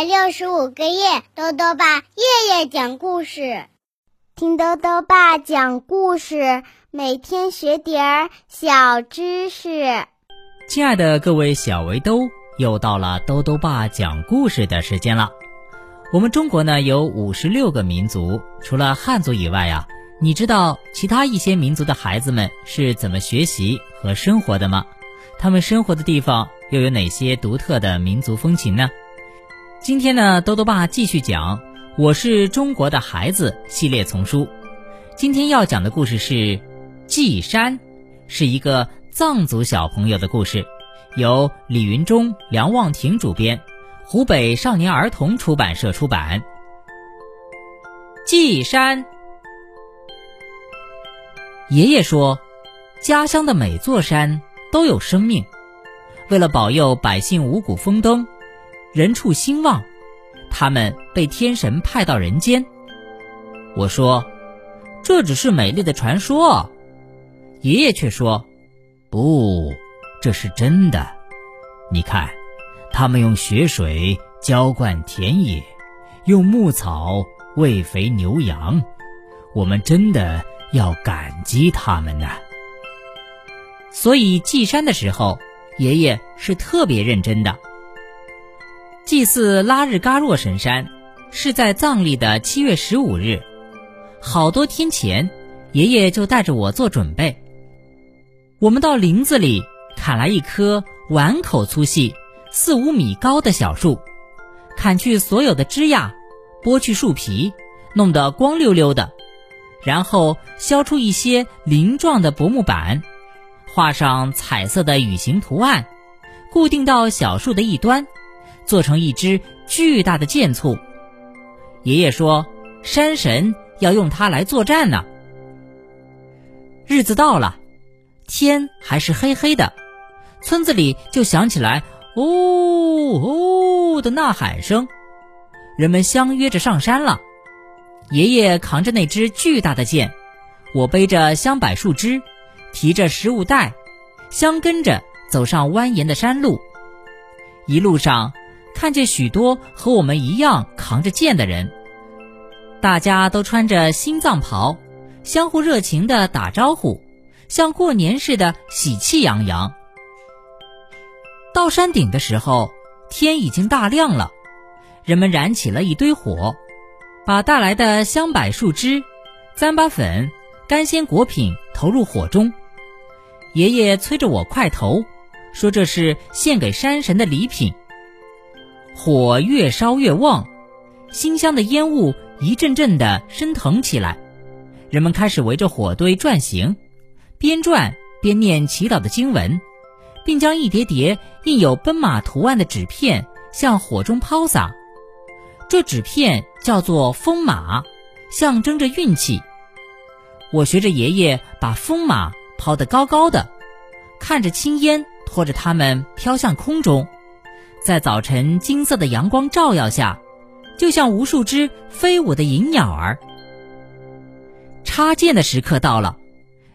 百六十五个夜，豆豆爸夜夜讲故事，听豆豆爸讲故事，每天学点儿小知识。亲爱的各位小围兜，又到了豆豆爸讲故事的时间了。我们中国呢有五十六个民族，除了汉族以外啊，你知道其他一些民族的孩子们是怎么学习和生活的吗？他们生活的地方又有哪些独特的民族风情呢？今天呢，豆豆爸继续讲《我是中国的孩子》系列丛书。今天要讲的故事是《祭山》，是一个藏族小朋友的故事，由李云中、梁望庭主编，湖北少年儿童出版社出版。祭山，爷爷说，家乡的每座山都有生命，为了保佑百姓五谷丰登。人畜兴旺，他们被天神派到人间。我说，这只是美丽的传说。爷爷却说，不，这是真的。你看，他们用雪水浇灌田野，用牧草喂肥牛羊，我们真的要感激他们呢。所以祭山的时候，爷爷是特别认真的。祭祀拉日嘎若神山，是在藏历的七月十五日。好多天前，爷爷就带着我做准备。我们到林子里砍来一棵碗口粗细、四五米高的小树，砍去所有的枝桠，剥去树皮，弄得光溜溜的，然后削出一些鳞状的薄木板，画上彩色的羽形图案，固定到小树的一端。做成一支巨大的箭簇。爷爷说：“山神要用它来作战呢。”日子到了，天还是黑黑的，村子里就响起来“呜呜”的呐喊声。人们相约着上山了。爷爷扛着那只巨大的箭，我背着香柏树枝，提着食物袋，相跟着走上蜿蜒的山路。一路上。看见许多和我们一样扛着剑的人，大家都穿着新藏袍，相互热情地打招呼，像过年似的喜气洋洋。到山顶的时候，天已经大亮了，人们燃起了一堆火，把带来的香柏树枝、糌粑粉、干鲜果品投入火中。爷爷催着我快投，说这是献给山神的礼品。火越烧越旺，馨香的烟雾一阵阵的升腾起来。人们开始围着火堆转行，边转边念祈祷的经文，并将一叠叠印有奔马图案的纸片向火中抛洒。这纸片叫做风马，象征着运气。我学着爷爷把风马抛得高高的，看着青烟拖着它们飘向空中。在早晨金色的阳光照耀下，就像无数只飞舞的银鸟儿。插剑的时刻到了，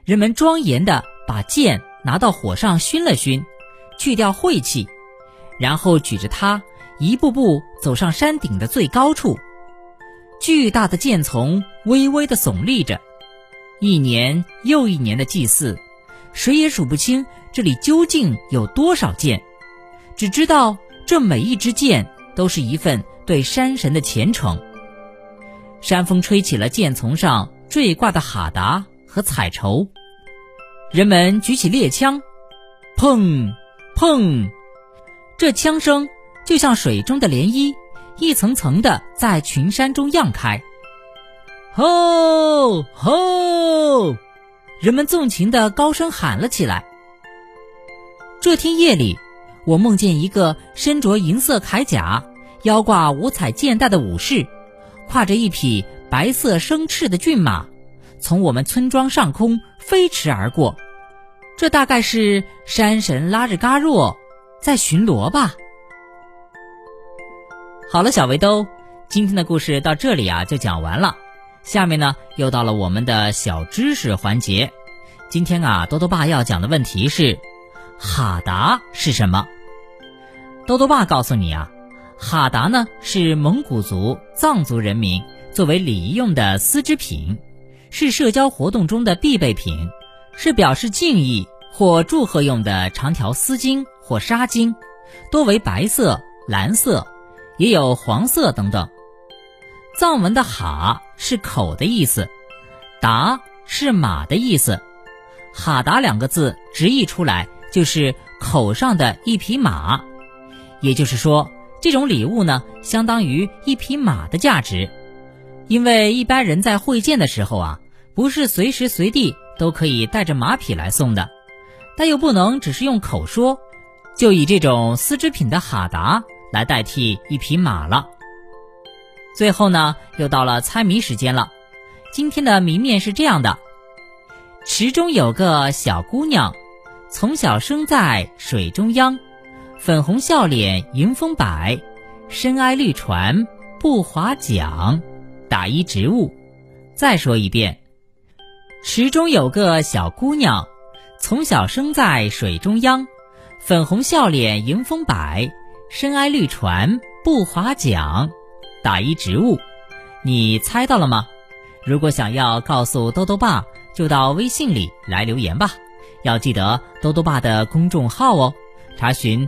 人们庄严地把剑拿到火上熏了熏，去掉晦气，然后举着它一步步走上山顶的最高处。巨大的剑丛微微地耸立着，一年又一年的祭祀，谁也数不清这里究竟有多少剑，只知道。这每一支箭都是一份对山神的虔诚。山风吹起了箭丛上坠挂的哈达和彩绸，人们举起猎枪，砰砰，这枪声就像水中的涟漪，一层层的在群山中漾开。吼吼，人们纵情的高声喊了起来。这天夜里。我梦见一个身着银色铠甲、腰挂五彩剑带的武士，挎着一匹白色生翅的骏马，从我们村庄上空飞驰而过。这大概是山神拉日嘎若在巡逻吧。好了，小围兜，今天的故事到这里啊就讲完了。下面呢又到了我们的小知识环节。今天啊，多多爸要讲的问题是：哈达是什么？多多爸告诉你啊，哈达呢是蒙古族、藏族人民作为礼仪用的丝织品，是社交活动中的必备品，是表示敬意或祝贺用的长条丝巾或纱巾，多为白色、蓝色，也有黄色等等。藏文的哈是口的意思，达是马的意思，哈达两个字直译出来就是口上的一匹马，也就是说。这种礼物呢，相当于一匹马的价值，因为一般人在会见的时候啊，不是随时随地都可以带着马匹来送的，但又不能只是用口说，就以这种丝织品的哈达来代替一匹马了。最后呢，又到了猜谜时间了，今天的谜面是这样的：池中有个小姑娘，从小生在水中央。粉红笑脸迎风摆，深爱绿船不划桨，打一植物。再说一遍，池中有个小姑娘，从小生在水中央，粉红笑脸迎风摆，深爱绿船不划桨，打一植物。你猜到了吗？如果想要告诉豆豆爸，就到微信里来留言吧。要记得豆豆爸的公众号哦，查询。